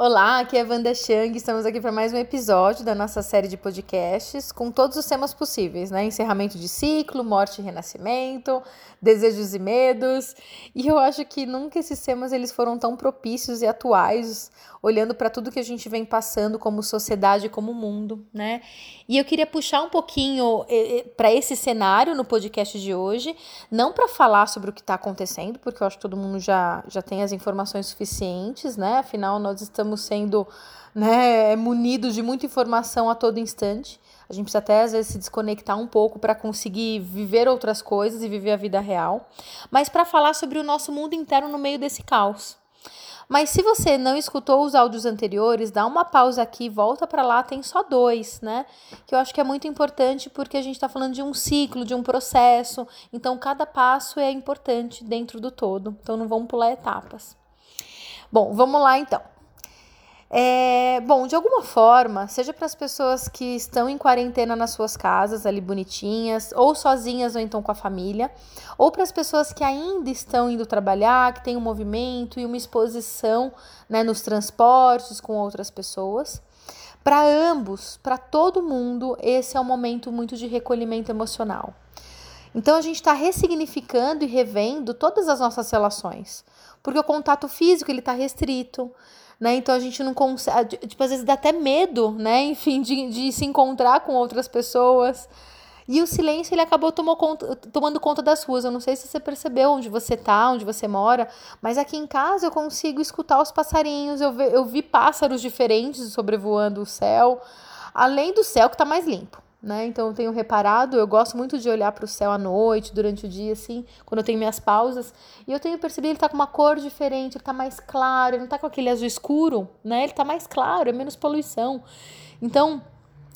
Olá, aqui é Wanda Chang, estamos aqui para mais um episódio da nossa série de podcasts com todos os temas possíveis, né? Encerramento de ciclo, morte e renascimento, desejos e medos. E eu acho que nunca esses temas eles foram tão propícios e atuais, olhando para tudo que a gente vem passando como sociedade, como mundo, né? E eu queria puxar um pouquinho eh, eh, para esse cenário no podcast de hoje, não para falar sobre o que está acontecendo, porque eu acho que todo mundo já, já tem as informações suficientes, né? Afinal, nós estamos estamos sendo né, munidos de muita informação a todo instante. A gente precisa até às vezes se desconectar um pouco para conseguir viver outras coisas e viver a vida real, mas para falar sobre o nosso mundo interno no meio desse caos. Mas se você não escutou os áudios anteriores, dá uma pausa aqui, volta para lá, tem só dois, né? Que eu acho que é muito importante porque a gente está falando de um ciclo, de um processo. Então, cada passo é importante dentro do todo. Então, não vamos pular etapas. Bom, vamos lá então. É, bom, de alguma forma, seja para as pessoas que estão em quarentena nas suas casas, ali bonitinhas, ou sozinhas ou então com a família, ou para as pessoas que ainda estão indo trabalhar, que tem um movimento e uma exposição né, nos transportes com outras pessoas. Para ambos, para todo mundo, esse é um momento muito de recolhimento emocional. Então a gente está ressignificando e revendo todas as nossas relações, porque o contato físico ele está restrito né? Então a gente não consegue, tipo, às vezes dá até medo, né? Enfim, de, de se encontrar com outras pessoas. E o silêncio ele acabou conta, tomando conta das ruas. Eu não sei se você percebeu onde você tá, onde você mora, mas aqui em casa eu consigo escutar os passarinhos. Eu, eu vi pássaros diferentes sobrevoando o céu, além do céu que tá mais limpo né? Então eu tenho reparado, eu gosto muito de olhar para o céu à noite, durante o dia, assim, quando eu tenho minhas pausas, e eu tenho percebido ele tá com uma cor diferente, ele tá mais claro, ele não tá com aquele azul escuro, né? Ele tá mais claro, é menos poluição. Então,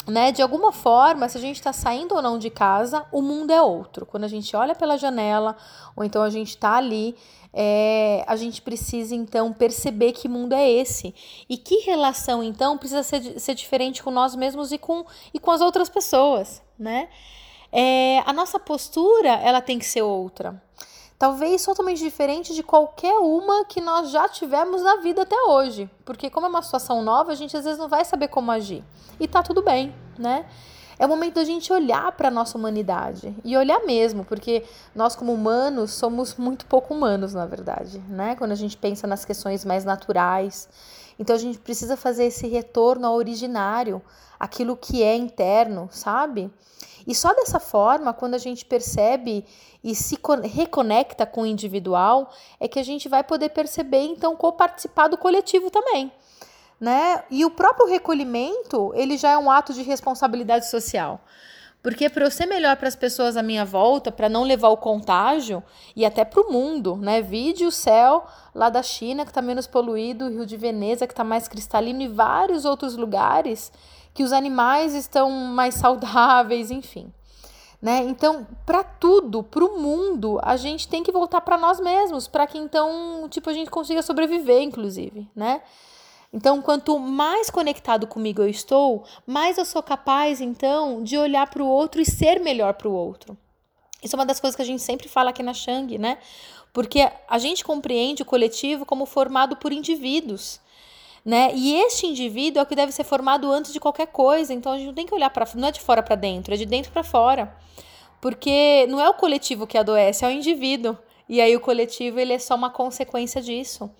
né, de alguma forma, se a gente está saindo ou não de casa, o mundo é outro. Quando a gente olha pela janela, ou então a gente está ali, é, a gente precisa então perceber que mundo é esse. E que relação, então, precisa ser, ser diferente com nós mesmos e com, e com as outras pessoas, né? É, a nossa postura, ela tem que ser outra talvez totalmente diferente de qualquer uma que nós já tivemos na vida até hoje. Porque como é uma situação nova, a gente às vezes não vai saber como agir. E tá tudo bem, né? É o momento da gente olhar para a nossa humanidade e olhar mesmo, porque nós como humanos somos muito pouco humanos, na verdade, né? Quando a gente pensa nas questões mais naturais. Então a gente precisa fazer esse retorno ao originário, aquilo que é interno, sabe? E só dessa forma, quando a gente percebe e se reconecta com o individual, é que a gente vai poder perceber, então, co-participar do coletivo também. Né? E o próprio recolhimento, ele já é um ato de responsabilidade social. Porque para eu ser melhor para as pessoas à minha volta, para não levar o contágio e até para o mundo, né? Vide o céu lá da China, que está menos poluído, o Rio de Veneza, que está mais cristalino, e vários outros lugares que os animais estão mais saudáveis, enfim. Né? Então, para tudo, para o mundo, a gente tem que voltar para nós mesmos, para que então, tipo, a gente consiga sobreviver, inclusive, né? Então, quanto mais conectado comigo eu estou, mais eu sou capaz, então, de olhar para o outro e ser melhor para o outro. Isso é uma das coisas que a gente sempre fala aqui na Shang, né? Porque a gente compreende o coletivo como formado por indivíduos né? E este indivíduo é o que deve ser formado antes de qualquer coisa. Então a gente não tem que olhar para não é de fora para dentro, é de dentro para fora. Porque não é o coletivo que adoece, é o indivíduo. E aí o coletivo ele é só uma consequência disso.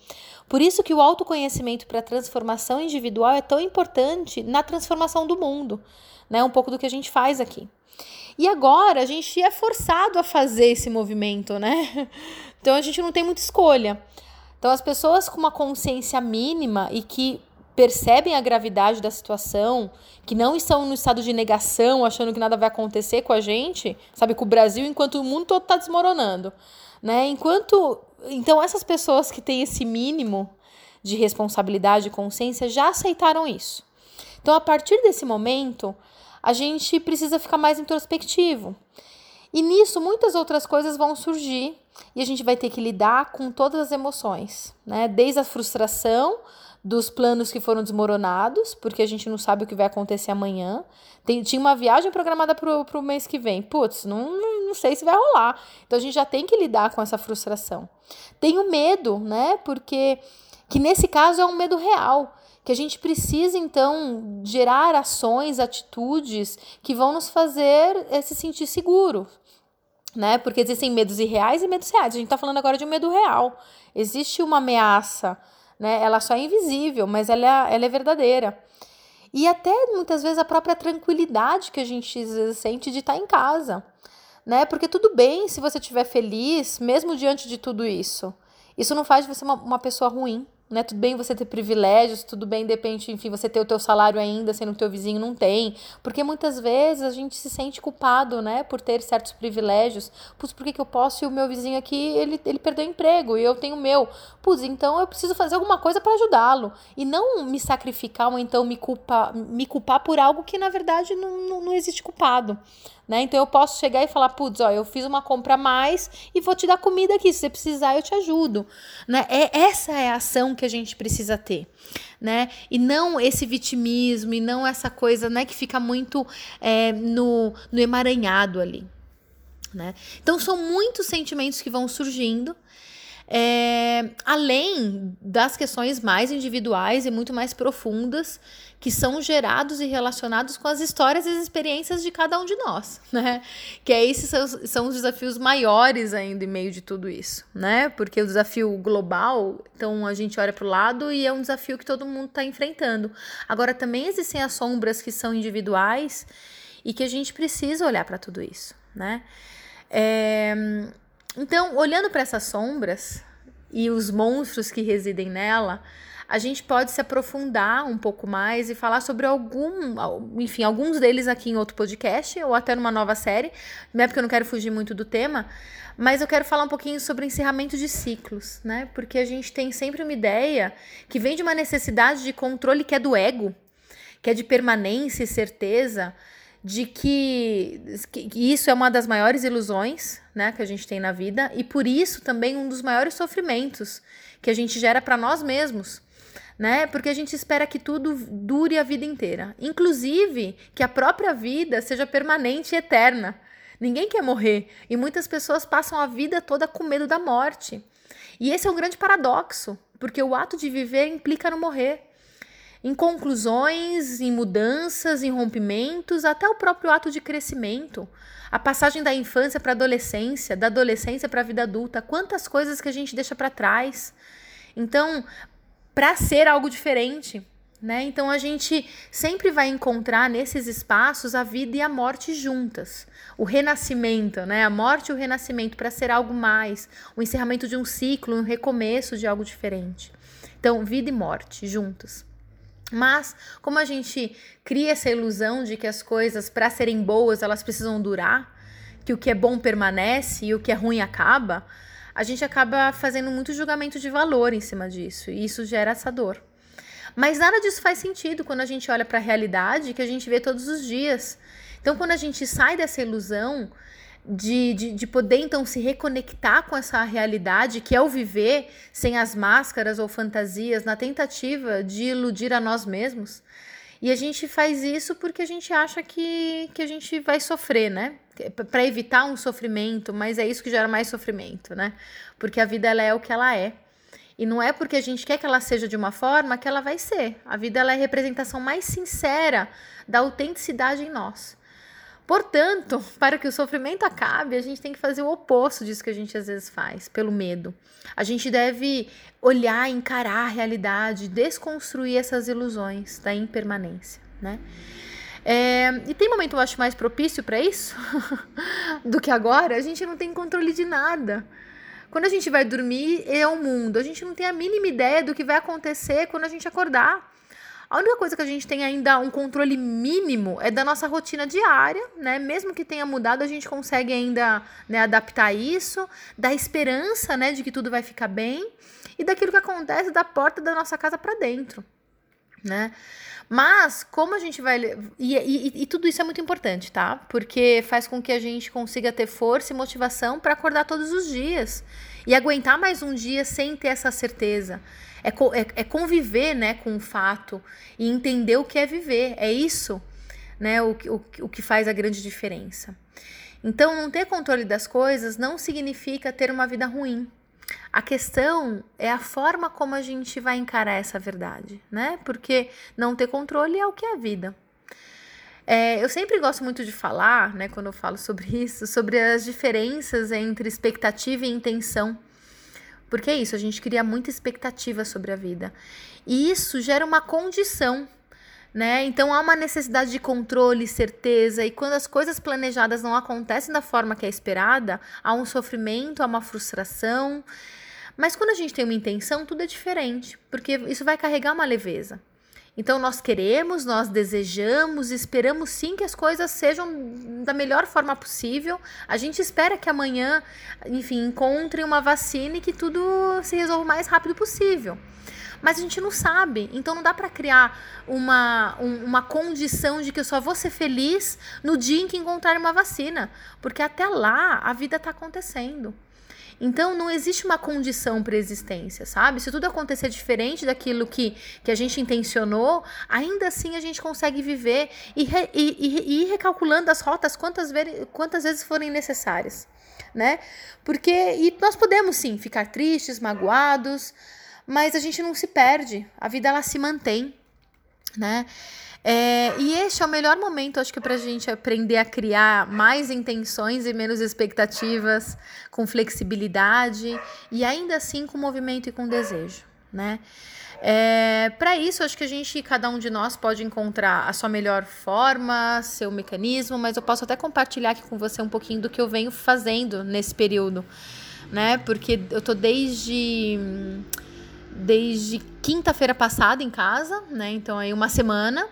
Por isso que o autoconhecimento para a transformação individual é tão importante na transformação do mundo, né? Um pouco do que a gente faz aqui. E agora a gente é forçado a fazer esse movimento, né? Então a gente não tem muita escolha. Então, as pessoas com uma consciência mínima e que percebem a gravidade da situação, que não estão no estado de negação, achando que nada vai acontecer com a gente, sabe, com o Brasil, enquanto o mundo todo está desmoronando, né? Enquanto, então essas pessoas que têm esse mínimo de responsabilidade e consciência já aceitaram isso. Então, a partir desse momento, a gente precisa ficar mais introspectivo. E nisso muitas outras coisas vão surgir e a gente vai ter que lidar com todas as emoções, né? Desde a frustração dos planos que foram desmoronados, porque a gente não sabe o que vai acontecer amanhã. Tem, tinha uma viagem programada para o mês que vem. Putz, não, não, sei se vai rolar. Então a gente já tem que lidar com essa frustração. Tem o medo, né? Porque que nesse caso é um medo real que a gente precisa então gerar ações, atitudes que vão nos fazer eh, se sentir seguro, né? Porque existem medos irreais e medos reais. A gente está falando agora de um medo real. Existe uma ameaça, né? Ela só é invisível, mas ela é, ela é verdadeira. E até muitas vezes a própria tranquilidade que a gente sente de estar tá em casa, né? Porque tudo bem se você estiver feliz, mesmo diante de tudo isso. Isso não faz de você uma, uma pessoa ruim, né? Tudo bem você ter privilégios, tudo bem, depende, enfim, você ter o teu salário ainda, sendo que o teu vizinho não tem. Porque muitas vezes a gente se sente culpado, né, por ter certos privilégios. Putz, por que, que eu posso e o meu vizinho aqui, ele, ele perdeu o emprego e eu tenho o meu? Putz, então eu preciso fazer alguma coisa para ajudá-lo. E não me sacrificar ou então me culpar, me culpar por algo que, na verdade, não, não, não existe culpado. Né? Então eu posso chegar e falar, putz, ó, eu fiz uma compra a mais e vou te dar comida aqui. Se você precisar, eu te ajudo. Né? É, essa é a ação que a gente precisa ter. Né? E não esse vitimismo, e não essa coisa né, que fica muito é, no, no emaranhado ali. Né? Então são muitos sentimentos que vão surgindo. É, além das questões mais individuais e muito mais profundas que são gerados e relacionados com as histórias e as experiências de cada um de nós, né? Que é esses são, são os desafios maiores ainda em meio de tudo isso, né? Porque o desafio global, então a gente olha para o lado e é um desafio que todo mundo está enfrentando. Agora também existem as sombras que são individuais e que a gente precisa olhar para tudo isso, né? É, então, olhando para essas sombras e os monstros que residem nela, a gente pode se aprofundar um pouco mais e falar sobre algum, enfim, alguns deles aqui em outro podcast ou até numa nova série, não é porque eu não quero fugir muito do tema, mas eu quero falar um pouquinho sobre encerramento de ciclos, né? Porque a gente tem sempre uma ideia que vem de uma necessidade de controle que é do ego, que é de permanência e certeza, de que, que, isso é uma das maiores ilusões né, que a gente tem na vida e por isso também um dos maiores sofrimentos que a gente gera para nós mesmos né? Porque a gente espera que tudo dure a vida inteira, inclusive que a própria vida seja permanente e eterna. Ninguém quer morrer e muitas pessoas passam a vida toda com medo da morte. E esse é um grande paradoxo, porque o ato de viver implica no morrer. Em conclusões, em mudanças, em rompimentos, até o próprio ato de crescimento. A passagem da infância para a adolescência, da adolescência para a vida adulta, quantas coisas que a gente deixa para trás. Então, para ser algo diferente. Né? Então a gente sempre vai encontrar nesses espaços a vida e a morte juntas. O renascimento, né? A morte e o renascimento para ser algo mais, o encerramento de um ciclo, um recomeço de algo diferente. Então, vida e morte juntas. Mas como a gente cria essa ilusão de que as coisas para serem boas, elas precisam durar, que o que é bom permanece e o que é ruim acaba, a gente acaba fazendo muito julgamento de valor em cima disso, e isso gera essa dor. Mas nada disso faz sentido quando a gente olha para a realidade que a gente vê todos os dias. Então, quando a gente sai dessa ilusão de, de, de, poder então se reconectar com essa realidade que é o viver sem as máscaras ou fantasias, na tentativa de iludir a nós mesmos. E a gente faz isso porque a gente acha que, que a gente vai sofrer, né? para evitar um sofrimento, mas é isso que gera mais sofrimento, né? Porque a vida ela é o que ela é. E não é porque a gente quer que ela seja de uma forma que ela vai ser. A vida ela é a representação mais sincera da autenticidade em nós. Portanto, para que o sofrimento acabe, a gente tem que fazer o oposto disso que a gente às vezes faz, pelo medo. A gente deve olhar, encarar a realidade, desconstruir essas ilusões da impermanência, né? É, e tem momento, eu acho, mais propício para isso do que agora. A gente não tem controle de nada. Quando a gente vai dormir, é o mundo. A gente não tem a mínima ideia do que vai acontecer quando a gente acordar. A única coisa que a gente tem ainda um controle mínimo é da nossa rotina diária, né? Mesmo que tenha mudado, a gente consegue ainda né, adaptar isso, da esperança, né, de que tudo vai ficar bem e daquilo que acontece da porta da nossa casa para dentro, né? Mas, como a gente vai. E, e, e, tudo isso é muito importante, tá? Porque faz com que a gente consiga ter força e motivação para acordar todos os dias e aguentar mais um dia sem ter essa certeza. É, é, é conviver né, com o fato e entender o que é viver. É isso né, o, o, o que faz a grande diferença. Então, não ter controle das coisas não significa ter uma vida ruim. A questão é a forma como a gente vai encarar essa verdade, né? Porque não ter controle é o que é a vida. É, eu sempre gosto muito de falar, né, quando eu falo sobre isso, sobre as diferenças entre expectativa e intenção. Porque é isso, a gente cria muita expectativa sobre a vida. E isso gera uma condição, né? Então há uma necessidade de controle, certeza, e quando as coisas planejadas não acontecem da forma que é esperada, há um sofrimento, há uma frustração. Mas quando a gente tem uma intenção, tudo é diferente, porque isso vai carregar uma leveza. Então nós queremos, nós desejamos, esperamos sim que as coisas sejam da melhor forma possível. A gente espera que amanhã, enfim, encontre uma vacina e que tudo se resolva o mais rápido possível. Mas a gente não sabe, então não dá para criar uma, um, uma condição de que eu só vou ser feliz no dia em que encontrar uma vacina, porque até lá a vida está acontecendo. Então não existe uma condição para existência, sabe? Se tudo acontecer diferente daquilo que, que a gente intencionou, ainda assim a gente consegue viver e, re, e, e, e ir recalculando as rotas quantas, ver, quantas vezes forem necessárias, né? Porque e nós podemos sim ficar tristes, magoados, mas a gente não se perde, a vida ela se mantém, né? É, e este é o melhor momento, acho que, para a gente aprender a criar mais intenções e menos expectativas, com flexibilidade e ainda assim com movimento e com desejo, né? É, para isso, acho que a gente, cada um de nós, pode encontrar a sua melhor forma, seu mecanismo, mas eu posso até compartilhar aqui com você um pouquinho do que eu venho fazendo nesse período, né? Porque eu tô desde desde quinta-feira passada em casa, né? Então aí uma semana.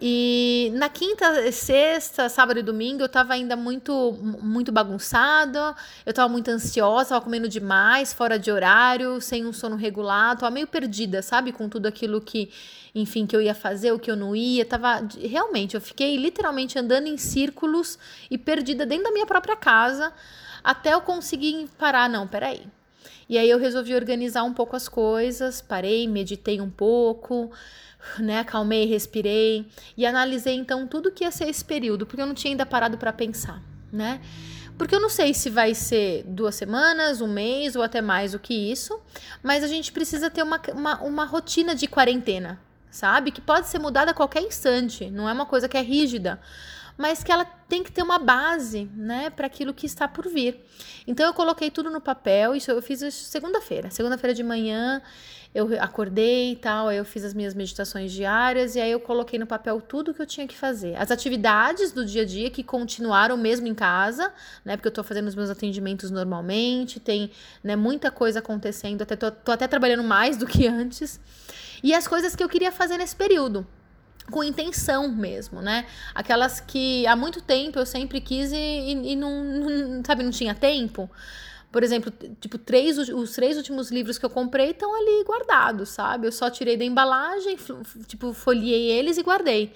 E na quinta, sexta, sábado e domingo eu tava ainda muito muito bagunçado, eu tava muito ansiosa, tava comendo demais, fora de horário, sem um sono regular, tava meio perdida, sabe, com tudo aquilo que, enfim, que eu ia fazer, o que eu não ia, tava realmente, eu fiquei literalmente andando em círculos e perdida dentro da minha própria casa, até eu conseguir parar, não, peraí. E aí eu resolvi organizar um pouco as coisas, parei, meditei um pouco, né, acalmei, respirei e analisei então tudo que ia ser esse período, porque eu não tinha ainda parado para pensar, né? Porque eu não sei se vai ser duas semanas, um mês ou até mais do que isso, mas a gente precisa ter uma, uma, uma rotina de quarentena, sabe? Que pode ser mudada a qualquer instante, não é uma coisa que é rígida mas que ela tem que ter uma base, né, para aquilo que está por vir. Então eu coloquei tudo no papel, isso eu fiz segunda-feira. Segunda-feira de manhã eu acordei e tal, aí eu fiz as minhas meditações diárias e aí eu coloquei no papel tudo que eu tinha que fazer. As atividades do dia a dia que continuaram mesmo em casa, né, porque eu tô fazendo os meus atendimentos normalmente, tem, né, muita coisa acontecendo, até tô, tô até trabalhando mais do que antes. E as coisas que eu queria fazer nesse período com intenção mesmo, né? Aquelas que há muito tempo eu sempre quis e, e, e não, não, sabe, não tinha tempo. Por exemplo, tipo, três, os três últimos livros que eu comprei estão ali guardados, sabe? Eu só tirei da embalagem, tipo, folhei eles e guardei.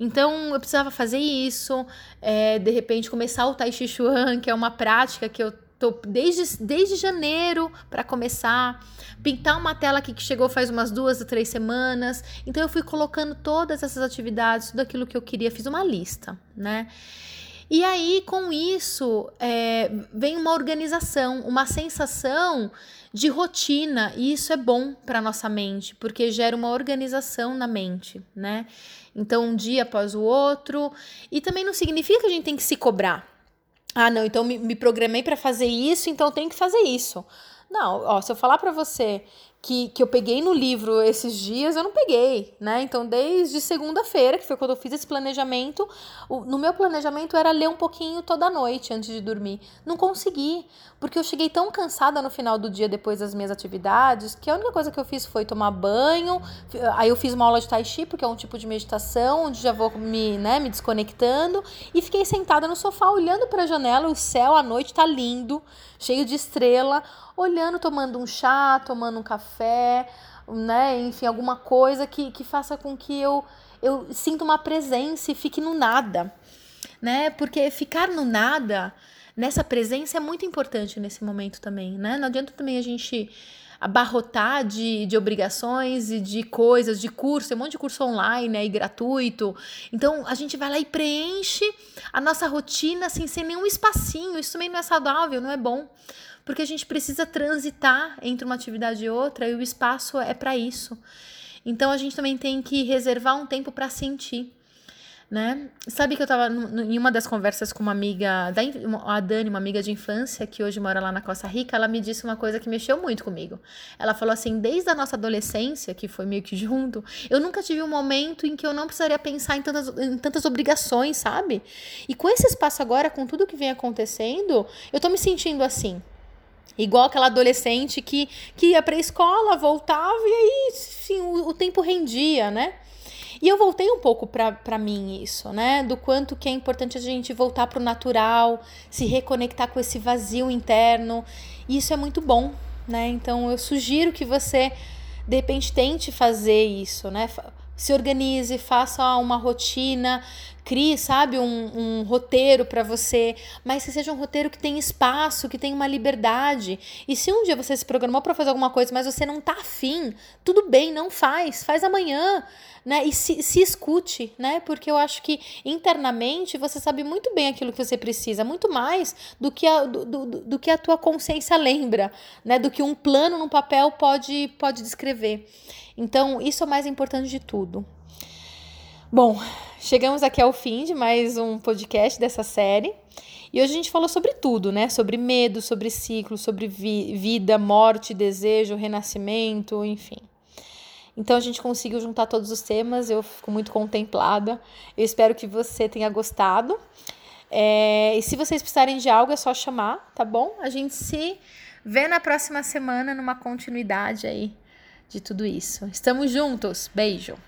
Então, eu precisava fazer isso, é, de repente começar o Tai Chi Chuan, que é uma prática que eu Tô desde, desde janeiro para começar. Pintar uma tela aqui que chegou faz umas duas ou três semanas. Então eu fui colocando todas essas atividades, tudo aquilo que eu queria, fiz uma lista, né? E aí, com isso, é, vem uma organização, uma sensação de rotina, e isso é bom para nossa mente, porque gera uma organização na mente, né? Então, um dia após o outro, e também não significa que a gente tem que se cobrar, ah, não, então me, me programei para fazer isso, então tenho que fazer isso. Não, ó, se eu falar para você que, que eu peguei no livro esses dias, eu não peguei, né? Então, desde segunda-feira, que foi quando eu fiz esse planejamento, o, no meu planejamento era ler um pouquinho toda noite antes de dormir. Não consegui, porque eu cheguei tão cansada no final do dia depois das minhas atividades, que a única coisa que eu fiz foi tomar banho, aí eu fiz uma aula de tai chi, porque é um tipo de meditação, onde já vou me, né, me desconectando, e fiquei sentada no sofá olhando para a janela, o céu à noite tá lindo, cheio de estrela, olhando, tomando um chá, tomando um café, né? Enfim, alguma coisa que, que faça com que eu, eu sinta uma presença e fique no nada, né? Porque ficar no nada, nessa presença, é muito importante nesse momento também, né? Não adianta também a gente abarrotar de, de obrigações e de coisas, de curso, um monte de curso online aí, gratuito. Então a gente vai lá e preenche a nossa rotina assim, sem nenhum espacinho. Isso também não é saudável, não é bom. Porque a gente precisa transitar entre uma atividade e outra e o espaço é para isso. Então a gente também tem que reservar um tempo para sentir né? Sabe que eu tava em uma das conversas com uma amiga, da, a Dani, uma amiga de infância, que hoje mora lá na Costa Rica, ela me disse uma coisa que mexeu muito comigo. Ela falou assim: desde a nossa adolescência, que foi meio que junto, eu nunca tive um momento em que eu não precisaria pensar em tantas, em tantas obrigações, sabe? E com esse espaço agora, com tudo que vem acontecendo, eu tô me sentindo assim. Igual aquela adolescente que, que ia pra escola, voltava e aí, sim, o, o tempo rendia, né? E eu voltei um pouco para mim isso, né? Do quanto que é importante a gente voltar para o natural, se reconectar com esse vazio interno. E isso é muito bom, né? Então eu sugiro que você de repente tente fazer isso, né? Se organize, faça uma rotina, crie, sabe, um, um roteiro para você, mas que seja um roteiro que tenha espaço, que tenha uma liberdade. E se um dia você se programou para fazer alguma coisa, mas você não tá afim, tudo bem, não faz, faz amanhã, né? E se, se escute, né? Porque eu acho que internamente você sabe muito bem aquilo que você precisa, muito mais do que a, do, do, do que a tua consciência lembra, né? Do que um plano no papel pode, pode descrever. Então, isso é o mais importante de tudo. Bom, chegamos aqui ao fim de mais um podcast dessa série. E hoje a gente falou sobre tudo, né? Sobre medo, sobre ciclo, sobre vi vida, morte, desejo, renascimento, enfim. Então a gente conseguiu juntar todos os temas, eu fico muito contemplada. Eu espero que você tenha gostado. É, e se vocês precisarem de algo, é só chamar, tá bom? A gente se vê na próxima semana numa continuidade aí de tudo isso. Estamos juntos. Beijo.